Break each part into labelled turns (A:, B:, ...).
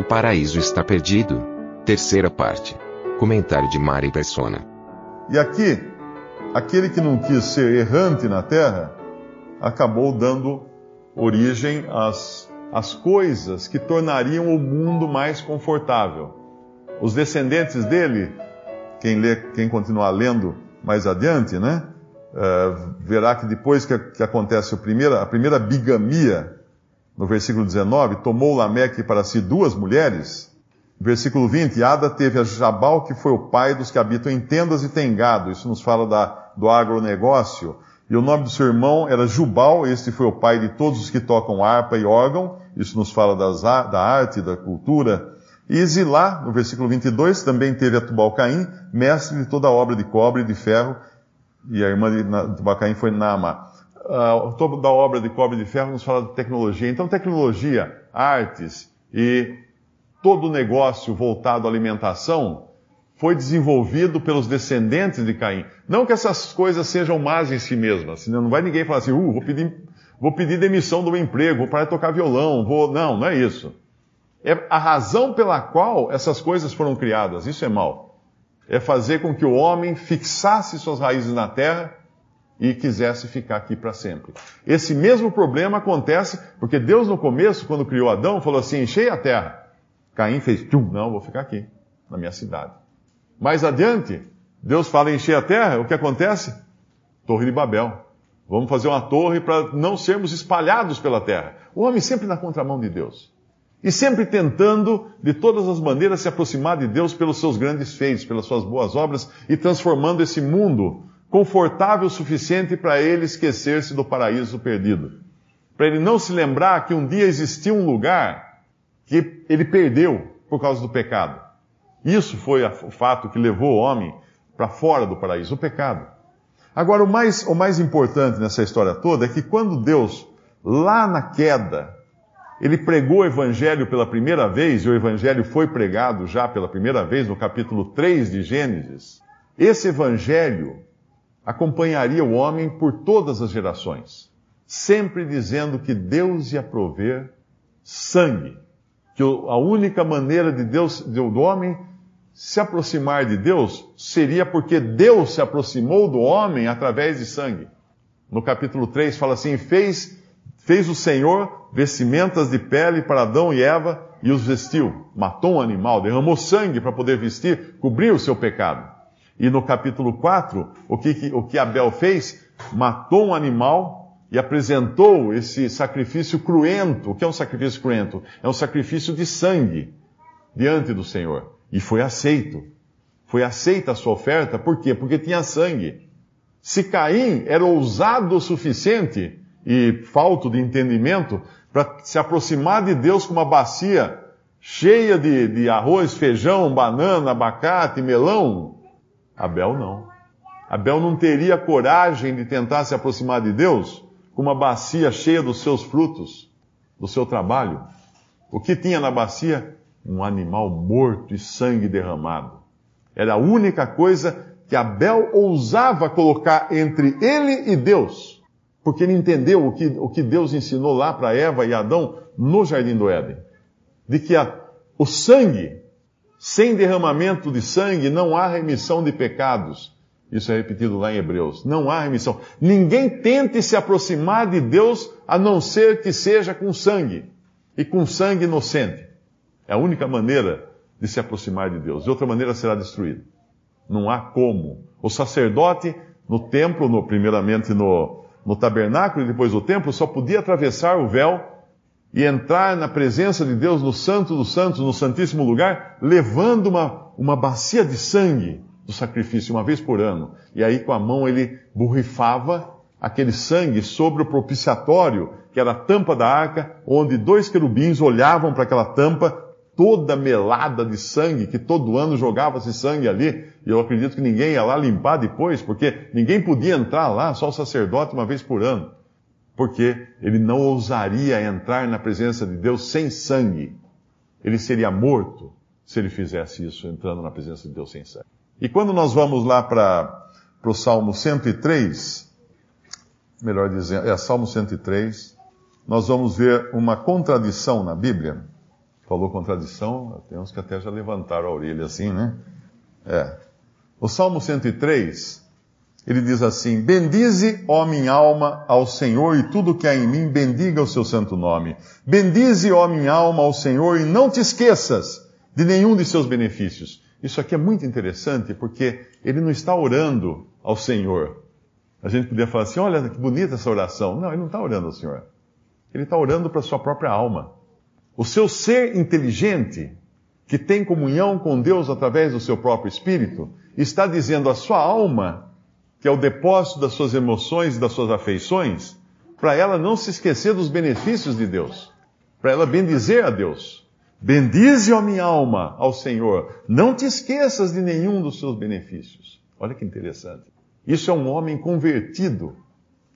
A: O paraíso está perdido. Terceira parte. Comentário de Mari Persona.
B: E aqui, aquele que não quis ser errante na terra, acabou dando origem às, às coisas que tornariam o mundo mais confortável. Os descendentes dele, quem, lê, quem continuar lendo mais adiante, né, uh, verá que depois que, que acontece primeira, a primeira bigamia, no versículo 19, tomou Lameque para si duas mulheres. Versículo 20, Ada teve a Jabal, que foi o pai dos que habitam em tendas e tem gado. Isso nos fala da, do agronegócio. E o nome do seu irmão era Jubal, este foi o pai de todos os que tocam harpa e órgão. Isso nos fala das, da arte, da cultura. E Zilá, no versículo 22, também teve a Tubal-Caim, mestre de toda a obra de cobre e de ferro. E a irmã de Tubal-Caim foi Naamá uh, toda a obra de cobre de ferro nos fala de tecnologia. Então, tecnologia, artes e todo o negócio voltado à alimentação foi desenvolvido pelos descendentes de Caim. Não que essas coisas sejam más em si mesmas, senão não vai ninguém falar assim, uh, vou pedir, vou pedir demissão do meu emprego, vou parar de tocar violão, vou. Não, não é isso. É a razão pela qual essas coisas foram criadas. Isso é mal. É fazer com que o homem fixasse suas raízes na terra e quisesse ficar aqui para sempre. Esse mesmo problema acontece porque Deus, no começo, quando criou Adão, falou assim: enchei a terra. Caim fez, tchum, não, vou ficar aqui, na minha cidade. Mais adiante, Deus fala encher a terra, o que acontece? Torre de Babel. Vamos fazer uma torre para não sermos espalhados pela terra. O homem sempre na contramão de Deus. E sempre tentando, de todas as maneiras, se aproximar de Deus pelos seus grandes feitos, pelas suas boas obras e transformando esse mundo confortável o suficiente para ele esquecer-se do paraíso perdido. Para ele não se lembrar que um dia existia um lugar que ele perdeu por causa do pecado. Isso foi o fato que levou o homem para fora do paraíso, o pecado. Agora, o mais, o mais importante nessa história toda é que quando Deus, lá na queda, ele pregou o evangelho pela primeira vez, e o evangelho foi pregado já pela primeira vez no capítulo 3 de Gênesis, esse evangelho acompanharia o homem por todas as gerações, sempre dizendo que Deus ia prover sangue, que a única maneira de Deus, do homem se aproximar de Deus seria porque Deus se aproximou do homem através de sangue. No capítulo 3 fala assim: fez, fez o Senhor vestimentas de pele para Adão e Eva e os vestiu. Matou um animal, derramou sangue para poder vestir, cobrir o seu pecado. E no capítulo 4, o que, o que Abel fez? Matou um animal e apresentou esse sacrifício cruento. O que é um sacrifício cruento? É um sacrifício de sangue diante do Senhor. E foi aceito. Foi aceita a sua oferta, por quê? Porque tinha sangue. Se Caim era ousado o suficiente e falto de entendimento para se aproximar de Deus com uma bacia cheia de, de arroz, feijão, banana, abacate, melão, Abel não. Abel não teria coragem de tentar se aproximar de Deus com uma bacia cheia dos seus frutos, do seu trabalho. O que tinha na bacia? Um animal morto e sangue derramado. Era a única coisa que Abel ousava colocar entre ele e Deus, porque ele entendeu o que, o que Deus ensinou lá para Eva e Adão no jardim do Éden: de que a, o sangue sem derramamento de sangue não há remissão de pecados. Isso é repetido lá em Hebreus. Não há remissão. Ninguém tente se aproximar de Deus a não ser que seja com sangue. E com sangue inocente. É a única maneira de se aproximar de Deus. De outra maneira será destruído. Não há como. O sacerdote no templo, no, primeiramente no, no tabernáculo e depois no templo, só podia atravessar o véu e entrar na presença de Deus no Santo dos Santos, no Santíssimo Lugar, levando uma, uma bacia de sangue do sacrifício uma vez por ano. E aí com a mão ele borrifava aquele sangue sobre o propiciatório, que era a tampa da arca, onde dois querubins olhavam para aquela tampa toda melada de sangue, que todo ano jogava-se sangue ali, e eu acredito que ninguém ia lá limpar depois, porque ninguém podia entrar lá, só o sacerdote uma vez por ano. Porque ele não ousaria entrar na presença de Deus sem sangue. Ele seria morto se ele fizesse isso, entrando na presença de Deus sem sangue. E quando nós vamos lá para o Salmo 103, melhor dizendo, é Salmo 103, nós vamos ver uma contradição na Bíblia. Falou contradição, tem uns que até já levantaram a orelha assim, né? É. O Salmo 103, ele diz assim: Bendize, ó minha alma, ao Senhor, e tudo que há em mim, bendiga o seu santo nome. Bendize, ó minha alma, ao Senhor, e não te esqueças de nenhum de seus benefícios. Isso aqui é muito interessante, porque ele não está orando ao Senhor. A gente podia falar assim: olha que bonita essa oração. Não, ele não está orando ao Senhor. Ele está orando para a sua própria alma. O seu ser inteligente, que tem comunhão com Deus através do seu próprio espírito, está dizendo à sua alma, que é o depósito das suas emoções e das suas afeições, para ela não se esquecer dos benefícios de Deus, para ela bendizer a Deus. Bendize, ó minha alma, ao Senhor. Não te esqueças de nenhum dos seus benefícios. Olha que interessante. Isso é um homem convertido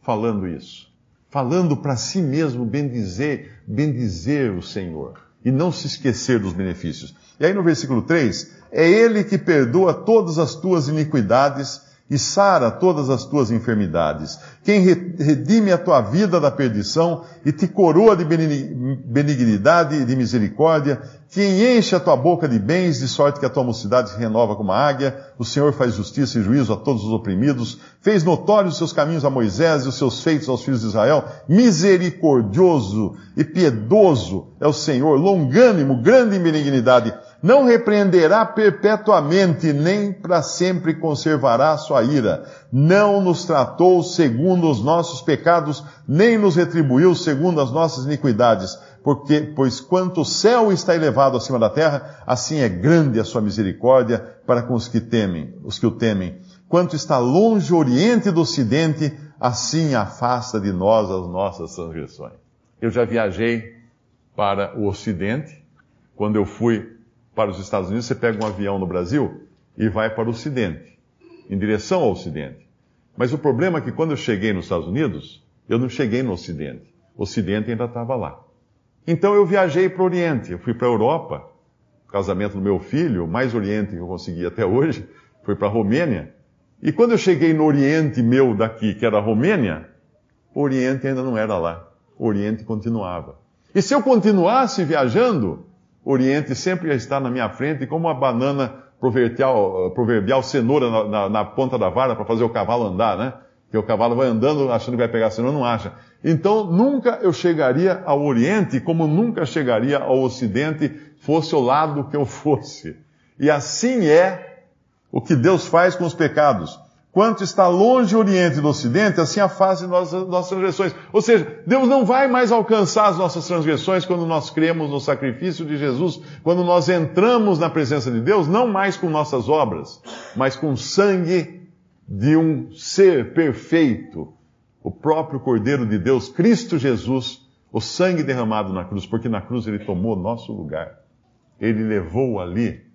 B: falando isso falando para si mesmo bendizer, bendizer o Senhor e não se esquecer dos benefícios. E aí no versículo 3, é Ele que perdoa todas as tuas iniquidades e sara todas as tuas enfermidades. Quem redime a tua vida da perdição e te coroa de benignidade e de misericórdia, quem enche a tua boca de bens, de sorte que a tua mocidade se renova como a águia, o Senhor faz justiça e juízo a todos os oprimidos, fez notórios os seus caminhos a Moisés e os seus feitos aos filhos de Israel, misericordioso e piedoso é o Senhor, longânimo, grande em benignidade, não repreenderá perpetuamente, nem para sempre conservará sua ira. Não nos tratou segundo os nossos pecados, nem nos retribuiu segundo as nossas iniquidades. Porque, pois quanto o céu está elevado acima da terra, assim é grande a sua misericórdia para com os que temem, os que o temem. Quanto está longe o oriente do ocidente, assim afasta de nós as nossas transgressões. Eu já viajei para o ocidente, quando eu fui para os Estados Unidos, você pega um avião no Brasil e vai para o Ocidente, em direção ao Ocidente. Mas o problema é que quando eu cheguei nos Estados Unidos, eu não cheguei no Ocidente. O Ocidente ainda estava lá. Então eu viajei para o Oriente, eu fui para a Europa, casamento do meu filho, mais Oriente que eu consegui até hoje, foi para a Romênia. E quando eu cheguei no Oriente meu daqui, que era a Romênia, o Oriente ainda não era lá. O Oriente continuava. E se eu continuasse viajando, Oriente sempre estar na minha frente como uma banana proverbial, proverbial cenoura na, na, na ponta da vara para fazer o cavalo andar, né? Que o cavalo vai andando achando que vai pegar a cenoura, não acha. Então, nunca eu chegaria ao Oriente como nunca chegaria ao Ocidente, fosse o lado que eu fosse. E assim é o que Deus faz com os pecados. Quanto está longe o Oriente do Ocidente, assim afasta nossas, nossas transgressões. Ou seja, Deus não vai mais alcançar as nossas transgressões quando nós cremos no sacrifício de Jesus, quando nós entramos na presença de Deus, não mais com nossas obras, mas com o sangue de um ser perfeito, o próprio Cordeiro de Deus, Cristo Jesus, o sangue derramado na cruz, porque na cruz ele tomou nosso lugar. Ele levou ali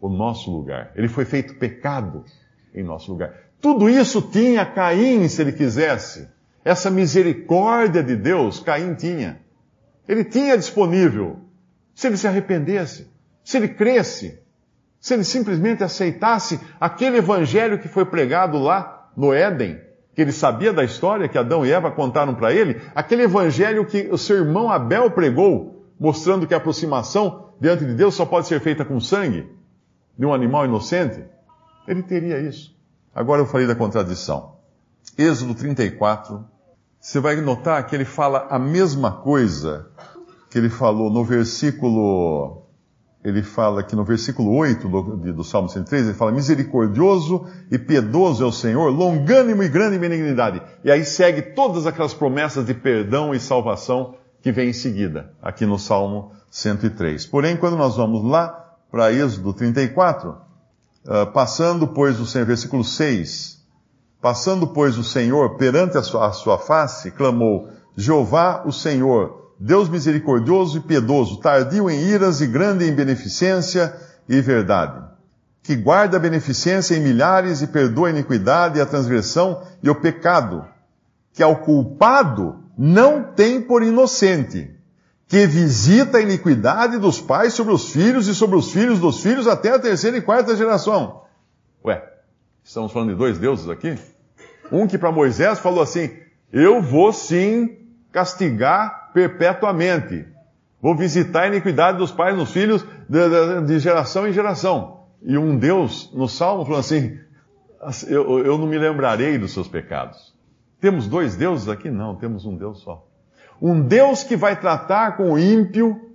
B: o nosso lugar. Ele foi feito pecado em nosso lugar. Tudo isso tinha Caim, se ele quisesse. Essa misericórdia de Deus, Caim tinha. Ele tinha disponível. Se ele se arrependesse, se ele cresce, se ele simplesmente aceitasse aquele evangelho que foi pregado lá no Éden, que ele sabia da história que Adão e Eva contaram para ele, aquele evangelho que o seu irmão Abel pregou, mostrando que a aproximação diante de Deus só pode ser feita com sangue de um animal inocente, ele teria isso. Agora eu falei da contradição. Êxodo 34, você vai notar que ele fala a mesma coisa que ele falou no versículo, ele fala que no versículo 8 do, do Salmo 103, ele fala, misericordioso e piedoso é o Senhor, longânimo e grande benignidade. E aí segue todas aquelas promessas de perdão e salvação que vem em seguida, aqui no Salmo 103. Porém, quando nós vamos lá para Êxodo 34, Uh, passando, pois, o Senhor, versículo 6, passando, pois, o Senhor perante a sua, a sua face, clamou, Jeová, o Senhor, Deus misericordioso e piedoso, tardio em iras e grande em beneficência e verdade, que guarda a beneficência em milhares e perdoa a iniquidade a transgressão e o pecado, que ao culpado não tem por inocente, que visita a iniquidade dos pais sobre os filhos e sobre os filhos dos filhos até a terceira e quarta geração. Ué, estamos falando de dois deuses aqui? Um que para Moisés falou assim: Eu vou sim castigar perpetuamente. Vou visitar a iniquidade dos pais nos filhos de, de, de geração em geração. E um Deus, no Salmo, falou assim: eu, eu não me lembrarei dos seus pecados. Temos dois deuses aqui? Não, temos um Deus só. Um Deus que vai tratar com o ímpio,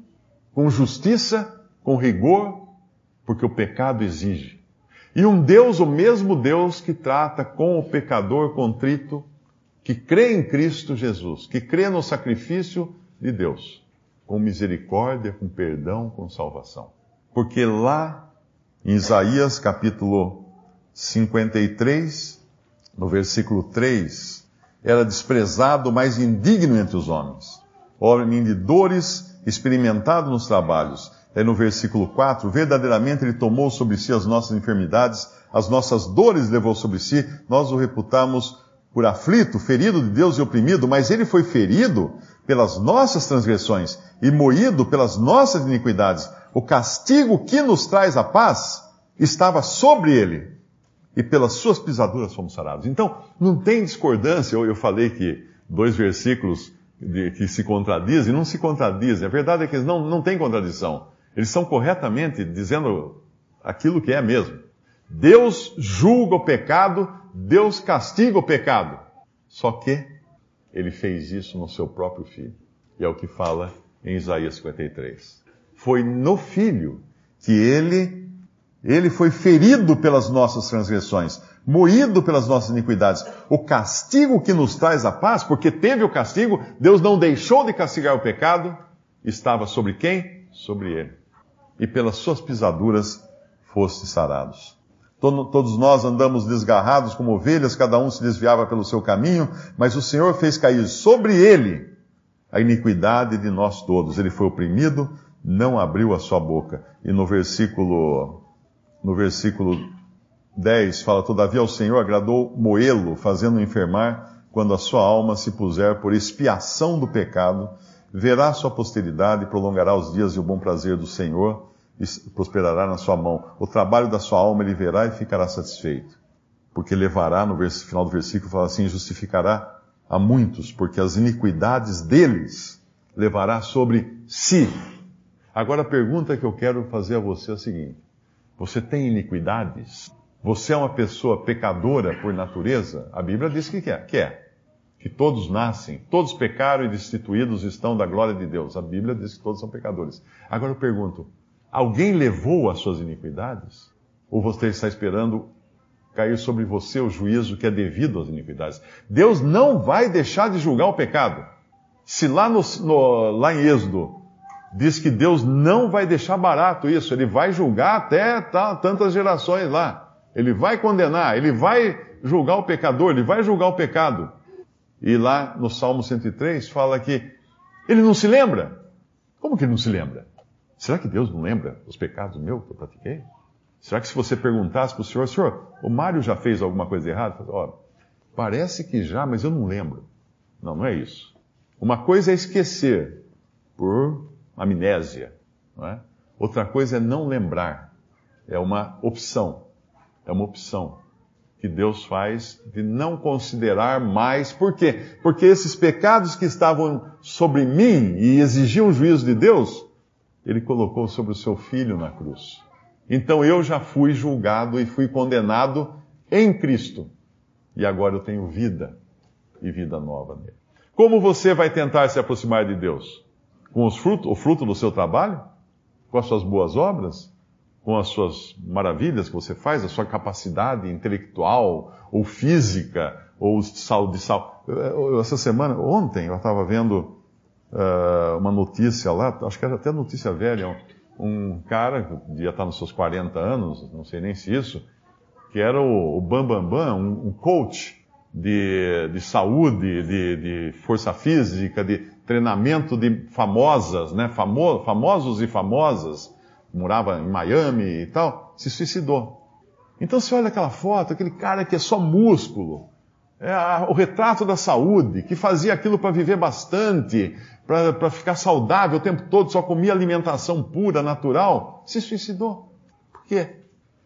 B: com justiça, com rigor, porque o pecado exige. E um Deus, o mesmo Deus que trata com o pecador contrito, que crê em Cristo Jesus, que crê no sacrifício de Deus, com misericórdia, com perdão, com salvação. Porque lá em Isaías capítulo 53, no versículo 3, era desprezado, mais indigno entre os homens, homem de dores, experimentado nos trabalhos. É no versículo 4, verdadeiramente ele tomou sobre si as nossas enfermidades, as nossas dores levou sobre si, nós o reputamos por aflito, ferido de Deus e oprimido, mas ele foi ferido pelas nossas transgressões e moído pelas nossas iniquidades. O castigo que nos traz a paz estava sobre ele, e pelas suas pisaduras fomos sarados. Então, não tem discordância. Eu, eu falei que dois versículos que se contradizem, não se contradizem. A verdade é que eles não, não têm contradição. Eles estão corretamente dizendo aquilo que é mesmo. Deus julga o pecado, Deus castiga o pecado. Só que ele fez isso no seu próprio filho. E é o que fala em Isaías 53. Foi no filho que ele ele foi ferido pelas nossas transgressões, moído pelas nossas iniquidades. O castigo que nos traz a paz, porque teve o castigo, Deus não deixou de castigar o pecado, estava sobre quem? Sobre ele. E pelas suas pisaduras foste sarados. Todos nós andamos desgarrados como ovelhas, cada um se desviava pelo seu caminho, mas o Senhor fez cair sobre ele a iniquidade de nós todos. Ele foi oprimido, não abriu a sua boca. E no versículo, no versículo 10 fala, todavia ao Senhor agradou moê-lo, fazendo enfermar, quando a sua alma se puser por expiação do pecado, verá sua posteridade, prolongará os dias e o bom prazer do Senhor, prosperará na sua mão. O trabalho da sua alma ele verá e ficará satisfeito. Porque levará, no final do versículo, fala assim: justificará a muitos, porque as iniquidades deles levará sobre si. Agora a pergunta que eu quero fazer a você é a seguinte: você tem iniquidades? Você é uma pessoa pecadora por natureza? A Bíblia diz que é. Que é. Que todos nascem, todos pecaram e destituídos estão da glória de Deus. A Bíblia diz que todos são pecadores. Agora eu pergunto: Alguém levou as suas iniquidades? Ou você está esperando cair sobre você o juízo que é devido às iniquidades? Deus não vai deixar de julgar o pecado. Se lá, no, no, lá em Êxodo diz que Deus não vai deixar barato isso, ele vai julgar até tantas gerações lá. Ele vai condenar, ele vai julgar o pecador, ele vai julgar o pecado. E lá no Salmo 103 fala que ele não se lembra. Como que ele não se lembra? Será que Deus não lembra os pecados meus que eu pratiquei? Será que se você perguntasse para o senhor, senhor, o Mário já fez alguma coisa errada? Ó, parece que já, mas eu não lembro. Não, não é isso. Uma coisa é esquecer por amnésia, é? Outra coisa é não lembrar. É uma opção. É uma opção que Deus faz de não considerar mais. Por quê? Porque esses pecados que estavam sobre mim e exigiam o juízo de Deus, ele colocou sobre o seu filho na cruz. Então eu já fui julgado e fui condenado em Cristo. E agora eu tenho vida e vida nova nele. Como você vai tentar se aproximar de Deus? Com os frutos, o fruto do seu trabalho? Com as suas boas obras? Com as suas maravilhas que você faz? A sua capacidade intelectual ou física? Ou de saúde? Essa semana, ontem, eu estava vendo uh, uma notícia lá, acho que era até notícia velha, um, um cara, que devia estar nos seus 40 anos, não sei nem se isso, que era o, o Bam Bam Bam, um, um coach de, de saúde, de, de, força física, de, treinamento de famosas, né? Famo, famosos e famosas, morava em Miami e tal, se suicidou. Então você olha aquela foto, aquele cara que é só músculo, é a, o retrato da saúde, que fazia aquilo para viver bastante, para ficar saudável o tempo todo, só comia alimentação pura, natural, se suicidou. Por quê?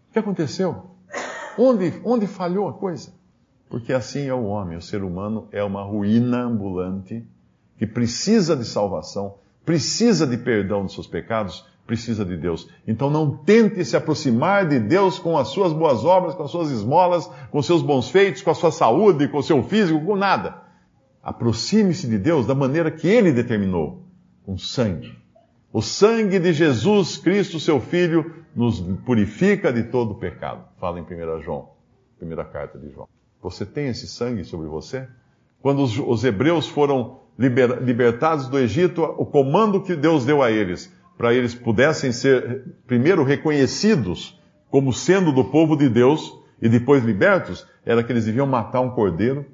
B: O que aconteceu? Onde, onde falhou a coisa? Porque assim é o homem, o ser humano é uma ruína ambulante que precisa de salvação, precisa de perdão dos seus pecados, precisa de Deus. Então não tente se aproximar de Deus com as suas boas obras, com as suas esmolas, com os seus bons feitos, com a sua saúde, com o seu físico, com nada. Aproxime-se de Deus da maneira que Ele determinou, com sangue. O sangue de Jesus Cristo, seu Filho, nos purifica de todo o pecado. Fala em 1 João, primeira carta de João. Você tem esse sangue sobre você? Quando os, os hebreus foram liber, libertados do Egito, o comando que Deus deu a eles para eles pudessem ser, primeiro, reconhecidos como sendo do povo de Deus e depois libertos, era que eles deviam matar um cordeiro,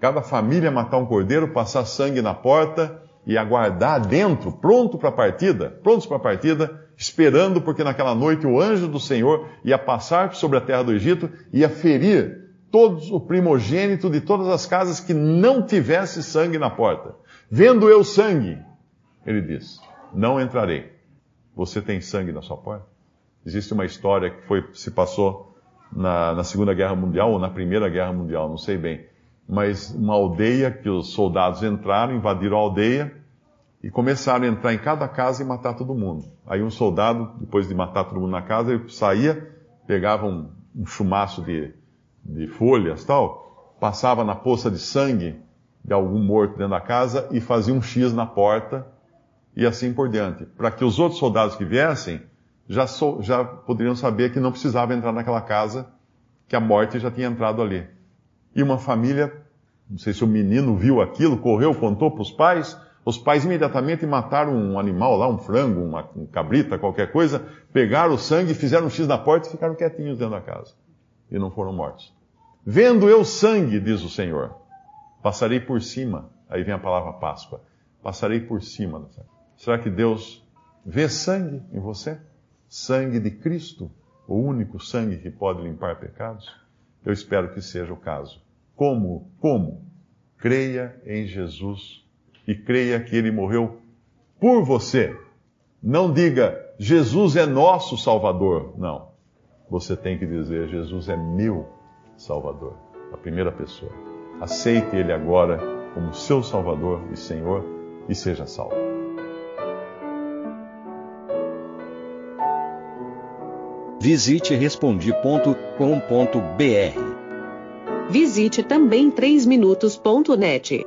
B: cada família matar um cordeiro, passar sangue na porta e aguardar dentro, pronto para a partida, prontos para a partida, esperando, porque naquela noite o anjo do Senhor ia passar sobre a terra do Egito ia ferir todos o primogênito de todas as casas que não tivesse sangue na porta. Vendo eu sangue, ele diz, não entrarei. Você tem sangue na sua porta? Existe uma história que foi, se passou na, na Segunda Guerra Mundial ou na Primeira Guerra Mundial, não sei bem. Mas uma aldeia que os soldados entraram, invadiram a aldeia e começaram a entrar em cada casa e matar todo mundo. Aí um soldado, depois de matar todo mundo na casa, ele saía, pegava um, um chumaço de, de folhas tal, passava na poça de sangue de algum morto dentro da casa e fazia um X na porta e assim por diante, para que os outros soldados que viessem já, so, já poderiam saber que não precisava entrar naquela casa, que a morte já tinha entrado ali. E uma família, não sei se o menino viu aquilo, correu, contou para os pais, os pais imediatamente mataram um animal lá, um frango, uma um cabrita, qualquer coisa, pegaram o sangue, fizeram um X na porta e ficaram quietinhos dentro da casa. E não foram mortos. Vendo eu sangue, diz o Senhor, passarei por cima. Aí vem a palavra Páscoa. Passarei por cima. Será que Deus vê sangue em você? Sangue de Cristo, o único sangue que pode limpar pecados? Eu espero que seja o caso. Como? Como? Creia em Jesus e creia que ele morreu por você. Não diga, Jesus é nosso Salvador. Não. Você tem que dizer, Jesus é meu Salvador. A primeira pessoa. Aceite ele agora como seu Salvador e Senhor e seja salvo.
C: Visite respondi.com.br.
D: Visite também 3minutos.net.